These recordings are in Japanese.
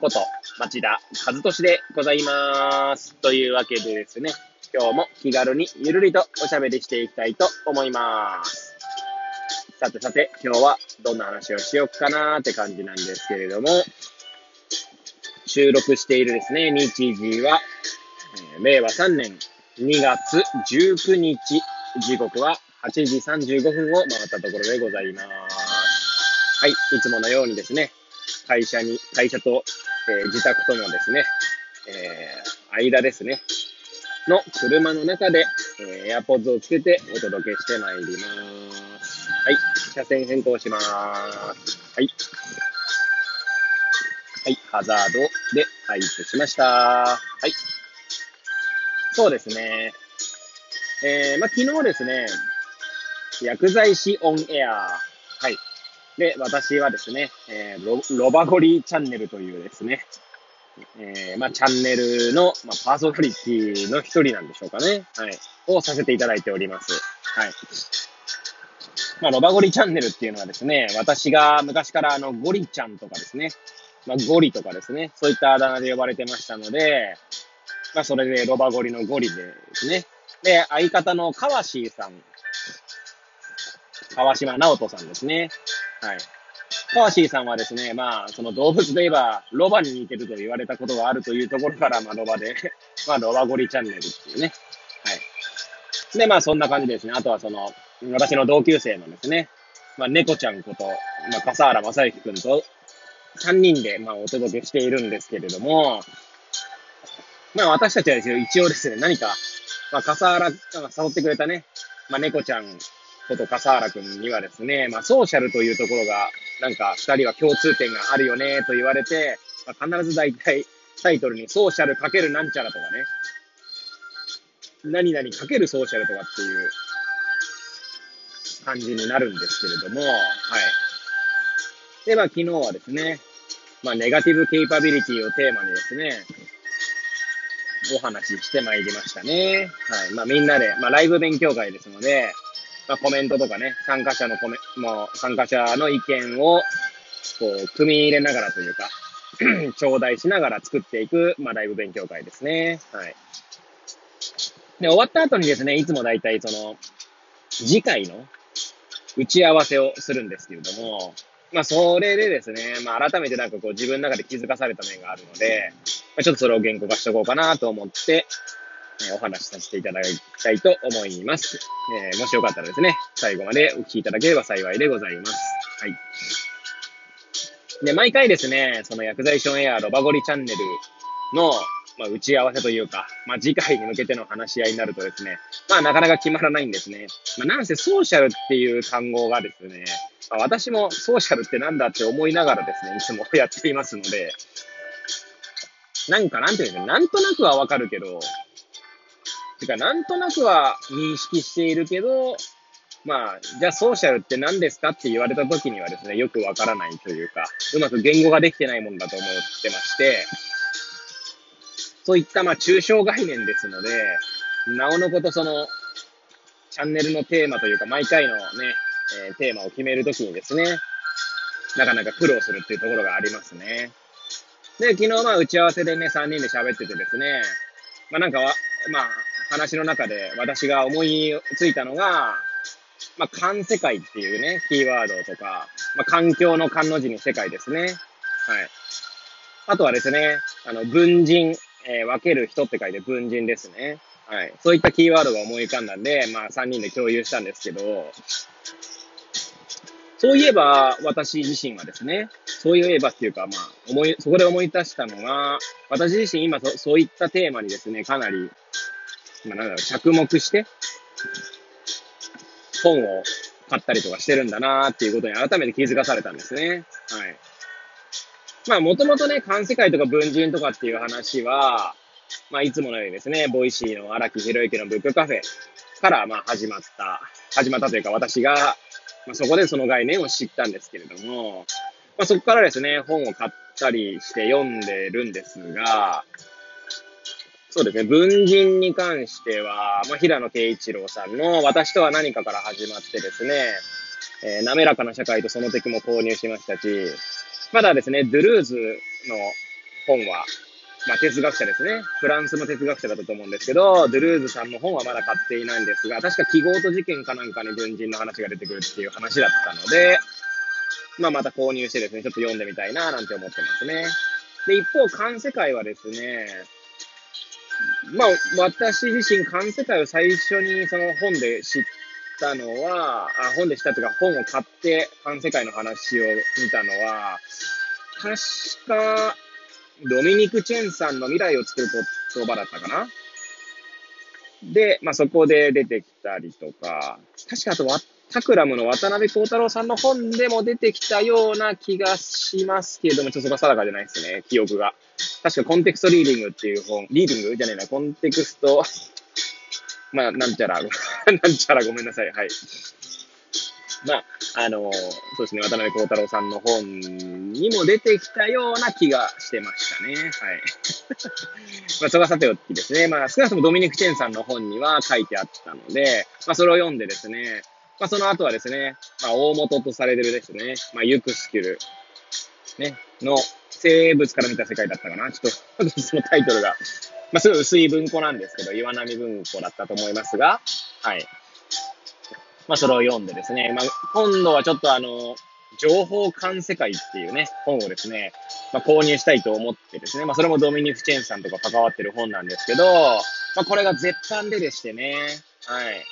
こと町田和俊でございます。というわけでですね、今日も気軽にゆるりとおしゃべりしていきたいと思います。さてさて、今日はどんな話をしようかなーって感じなんですけれども、収録しているですね、日時は、えー令和3年2月19日、時刻は8時35分を回ったところでございます。はい、いつものようにですね、会社に、会社と、えー自宅とのですね、えー間ですね、の車の中で、えー、エアポッズをつけてお届けしてまいります。はい、車線変更します。はい。はい、ハザードで配布しました。はい。そうですね。えー、まあ、昨日ですね、薬剤師オンエア。はい。で、私はですね、えーロ、バゴリチャンネルというですね、えー、まあ、チャンネルの、まあ、パーソナリティの一人なんでしょうかね。はい。をさせていただいております。はい。まあ、ロバゴリチャンネルっていうのはですね、私が昔からあの、ゴリちゃんとかですね、まあ、ゴリとかですね、そういったあだ名で呼ばれてましたので、まあ、それでロバゴリのゴリでですね。で、相方の川椎さん、川島直人さんですね。はい。川椎さんはですね、まあ、その動物で言えば、ロバに似てると言われたことがあるというところから、まあ、ロバで、まあ、ロバゴリチャンネルっていうね。はい。で、まあ、そんな感じですね。あとはその、私の同級生のですね、まあ、猫ちゃんこと、まあ、笠原正幸くんと、3人で、まあ、お届けしているんですけれども、まあ、私たちはですね、一応ですね、何か、まあ、笠原が誘ってくれたね、まあ、猫ちゃんこと笠原くんにはですね、まあ、ソーシャルというところが、なんか、二人は共通点があるよね、と言われて、まあ、必ず大体、タイトルにソーシャルかけるなんちゃらとかね、何々かけるソーシャルとかっていう感じになるんですけれども、はい。で、まあ、昨日はですね、まあ、ネガティブケイパビリティをテーマにですね、お話ししてまいりましたね。はい。まあ、みんなで、まあ、ライブ勉強会ですので、まあ、コメントとかね、参加者のコメ、もう、参加者の意見を、こう、組み入れながらというか、頂戴しながら作っていく、まあ、ライブ勉強会ですね。はい。で、終わった後にですね、いつも大体その、次回の打ち合わせをするんですけれども、まあ、それでですね、まあ、改めてなんかこう自分の中で気づかされた面があるので、まあ、ちょっとそれを言語化しておこうかなと思って、お話しさせていただきたいと思います。えーもしよかったらですね、最後までお聞きいただければ幸いでございます。はい。で、毎回ですね、その薬剤師オンエアロバゴリチャンネルの、まあ、打ち合わせというか、まあ、次回に向けての話し合いになるとですね、まあ、なかなか決まらないんですね。まあ、なんせソーシャルっていう単語がですね、まあ、私もソーシャルってなんだって思いながらですね、いつもやっていますので、なんかなんていうんですか、なんとなくはわかるけど、てか、なんとなくは認識しているけど、まあ、じゃあソーシャルって何ですかって言われた時にはですね、よくわからないというか、うまく言語ができてないもんだと思ってまして、そういったまあ抽象概念ですので、なおのことその、チャンネルのテーマというか、毎回のね、えーテーマを決めるときにですね、なかなか苦労するっていうところがありますね。で、昨日まあ打ち合わせでね、3人で喋っててですね、まあなんか、まあ話の中で私が思いついたのが、まあ環世界っていうね、キーワードとか、まあ環境の環の字に世界ですね。はい。あとはですね、あの、文人、えー分ける人って書いて文人ですね。はい。そういったキーワードが思い浮かんだんで、まあ3人で共有したんですけど、そういえば、私自身はですね、そういえばっていうか、まあ、思い、そこで思い出したのが、私自身今そ、そういったテーマにですね、かなり、まあ、なんだろう、着目して、本を買ったりとかしてるんだなーっていうことに改めて気づかされたんですね。はい。まあ、もともとね、環世界とか分人とかっていう話は、まあ、いつものようにですね、 Voicy の荒木博行のブックカフェから、まあ、始まった、始まったというか、私が、まあ、そこでその概念を知ったんですけれども、まあ、そこからですね、本を買ったりして読んでるんですが、そうですね、分人に関しては、まあ、平野啓一郎さんの私とは何かから始まってですね、えー、滑らかな社会とその敵も購入しましたし、まだですね、ドゥルーズの本は、まあ、哲学者ですね。フランスの哲学者だったと思うんですけど、ドゥルーズさんの本はまだ買っていないんですが、確か記号と事件かなんかに文人の話が出てくるっていう話だったので、まあ、また購入してですね、ちょっと読んでみたいななんて思ってますね。で、一方、観世界はですね、まあ、私自身、観世界を最初にその本で知ったのは、あ本で知ったというか、本を買って観世界の話を見たのは、確か、ドミニク・チェンさんの未来を作る言葉だったかなで、まあ、そこで出てきたりとか、確かあとは、タクラムの渡辺幸太郎さんの本でも出てきたような気がしますけれども、ちょっとそこは定かじゃないですね、記憶が。確かコンテクストリーディングっていう本、リーディング？じゃねえな、コンテクスト、まあ、なんちゃら、なんちゃら。ごめんなさい、はい。まあ、あの、そうですね、渡辺幸太郎さんの本にも出てきたような気がしてましたね。はい。まあ、それはさておきですね。まあ、少なくともドミニク・チェンさんの本には書いてあったので、まあ、それを読んでですね、まあ、その後はですね、まあ、大元とされてるですね、まあ、ユクスキュル、ね、の生物から見た世界だったかな。ちょっと、そのタイトルが、まあ、すごい薄い文庫なんですけど、岩波文庫だったと思いますが、はい。まあ、それを読んでですね、まあ、今度はちょっとあの、情報観世界っていうね、本をですね、まあ、購入したいと思ってですね、まあ、それもドミニク・チェンさんとか関わってる本なんですけど、まあ、これが絶版ででしてね、はい。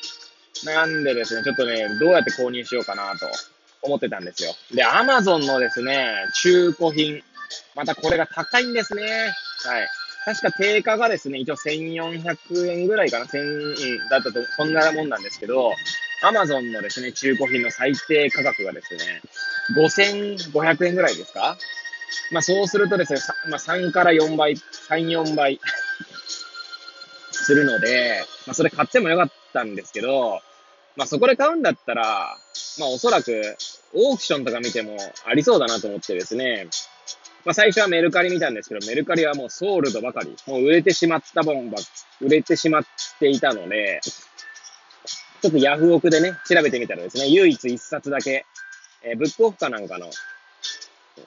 なんでですね、ちょっとね、どうやって購入しようかなと思ってたんですよ。で、アマゾンのですね、中古品、またこれが高いんですね。はい。確か定価がですね、一応1400円ぐらいかな、1000円だったと、そんなもんなんですけど、アマゾンのですね、中古品の最低価格がですね、5500円ぐらいですか？まあそうするとですね、まあ3から4倍、3、4倍するので、まあそれ買ってもよかったんですけど、まあそこで買うんだったら、まあおそらくオークションとか見てもありそうだなと思ってですね、まあ最初はメルカリ見たんですけど、メルカリはもうソールドばかり、もう売れてしまった本ば、売れてしまっていたので、ちょっとヤフオクでね、調べてみたらですね、唯一一冊だけ、えー、ブックオフかなんかの、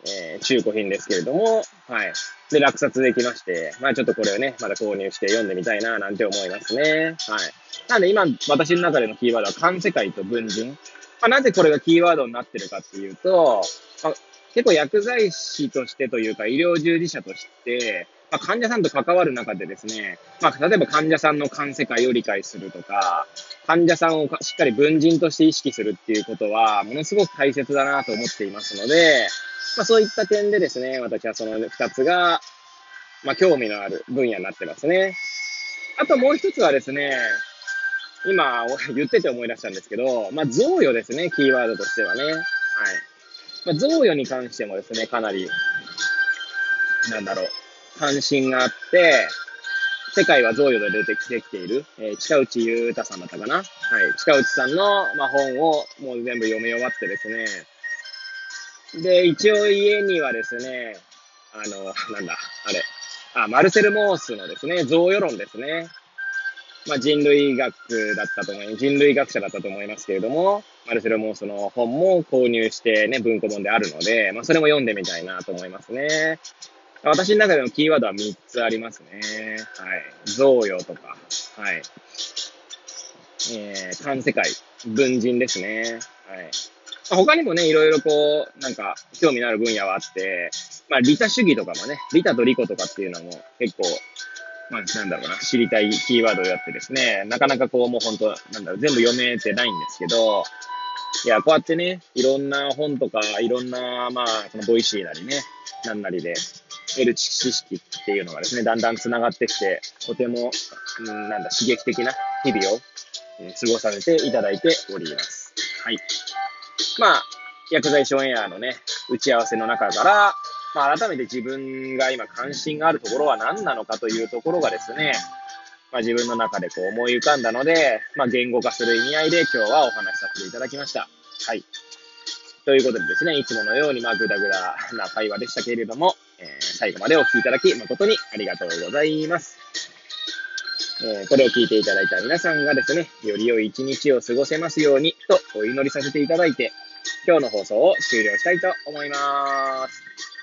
えー、中古品ですけれども、はい。で、落札できまして、まあちょっとこれをね、まだ購入して読んでみたいな、なんて思いますね。はい。なんで今、私の中でのキーワードは、観世界と文人。まあなぜこれがキーワードになってるかっていうと、まあ、結構薬剤師としてというか、医療従事者として、まあ、患者さんと関わる中でですね、まあ、例えば患者さんの感世界を理解するとか、患者さんをしっかり文人として意識するっていうことは、ものすごく大切だなと思っていますので、まあ、そういった点でですね、私はその二つが、まあ、興味のある分野になってますね。あともう一つはですね、今 言ってて思い出したんですけど、まあ、贈与ですね、キーワードとしてはね。はい。まあ、贈与に関してもですね、かなり、なんだろう、関心があって、世界は贈与で出てきている、えー、近内裕太さんだったかなはい。近内さんの、まあ、本をもう全部読み終わってですね。で、一応家にはですね、あの、なんだ、あれ、あ、マルセル・モースのですね、贈与論ですね。まあ、人類学だったと思います、人類学者だったと思いますけれども、マルセル・モースの本も購入してね、文庫本であるので、まあ、それも読んでみたいなと思いますね。私の中でのキーワードは3つありますね。はい。贈与とか、はい。えー、観世界、分人ですね。はい。他にもね、いろいろこう、なんか、興味のある分野はあって、まあ、利他主義とかもね、利他と利己とかっていうのも結構、まあ、なんだろうな、知りたいキーワードをやってですね、なかなかこう、もう本当、なんだろう、全部読めてないんですけど、いや、こうやってね、いろんな本とか、いろんな、まあ、その Voicy なりね、なんなりで、得る知識っていうのがですね、だんだん繋がってきて、とても、うん、なんだ、刺激的な日々を、えー、過ごさせていただいております。はい。まあ、薬剤師オンエアのね、打ち合わせの中から、まあ、改めて自分が今関心があるところは何なのかというところがですね、まあ、自分の中でこう思い浮かんだので、まあ、言語化する意味合いで今日はお話しさせていただきました。はい。ということでですね、いつものようにまあぐだぐだな会話でしたけれども、えー、最後までお聴きいただき誠にありがとうございます。えー、これを聞いていただいた皆さんがですね、より良い一日を過ごせますようにとお祈りさせていただいて、今日の放送を終了したいと思います。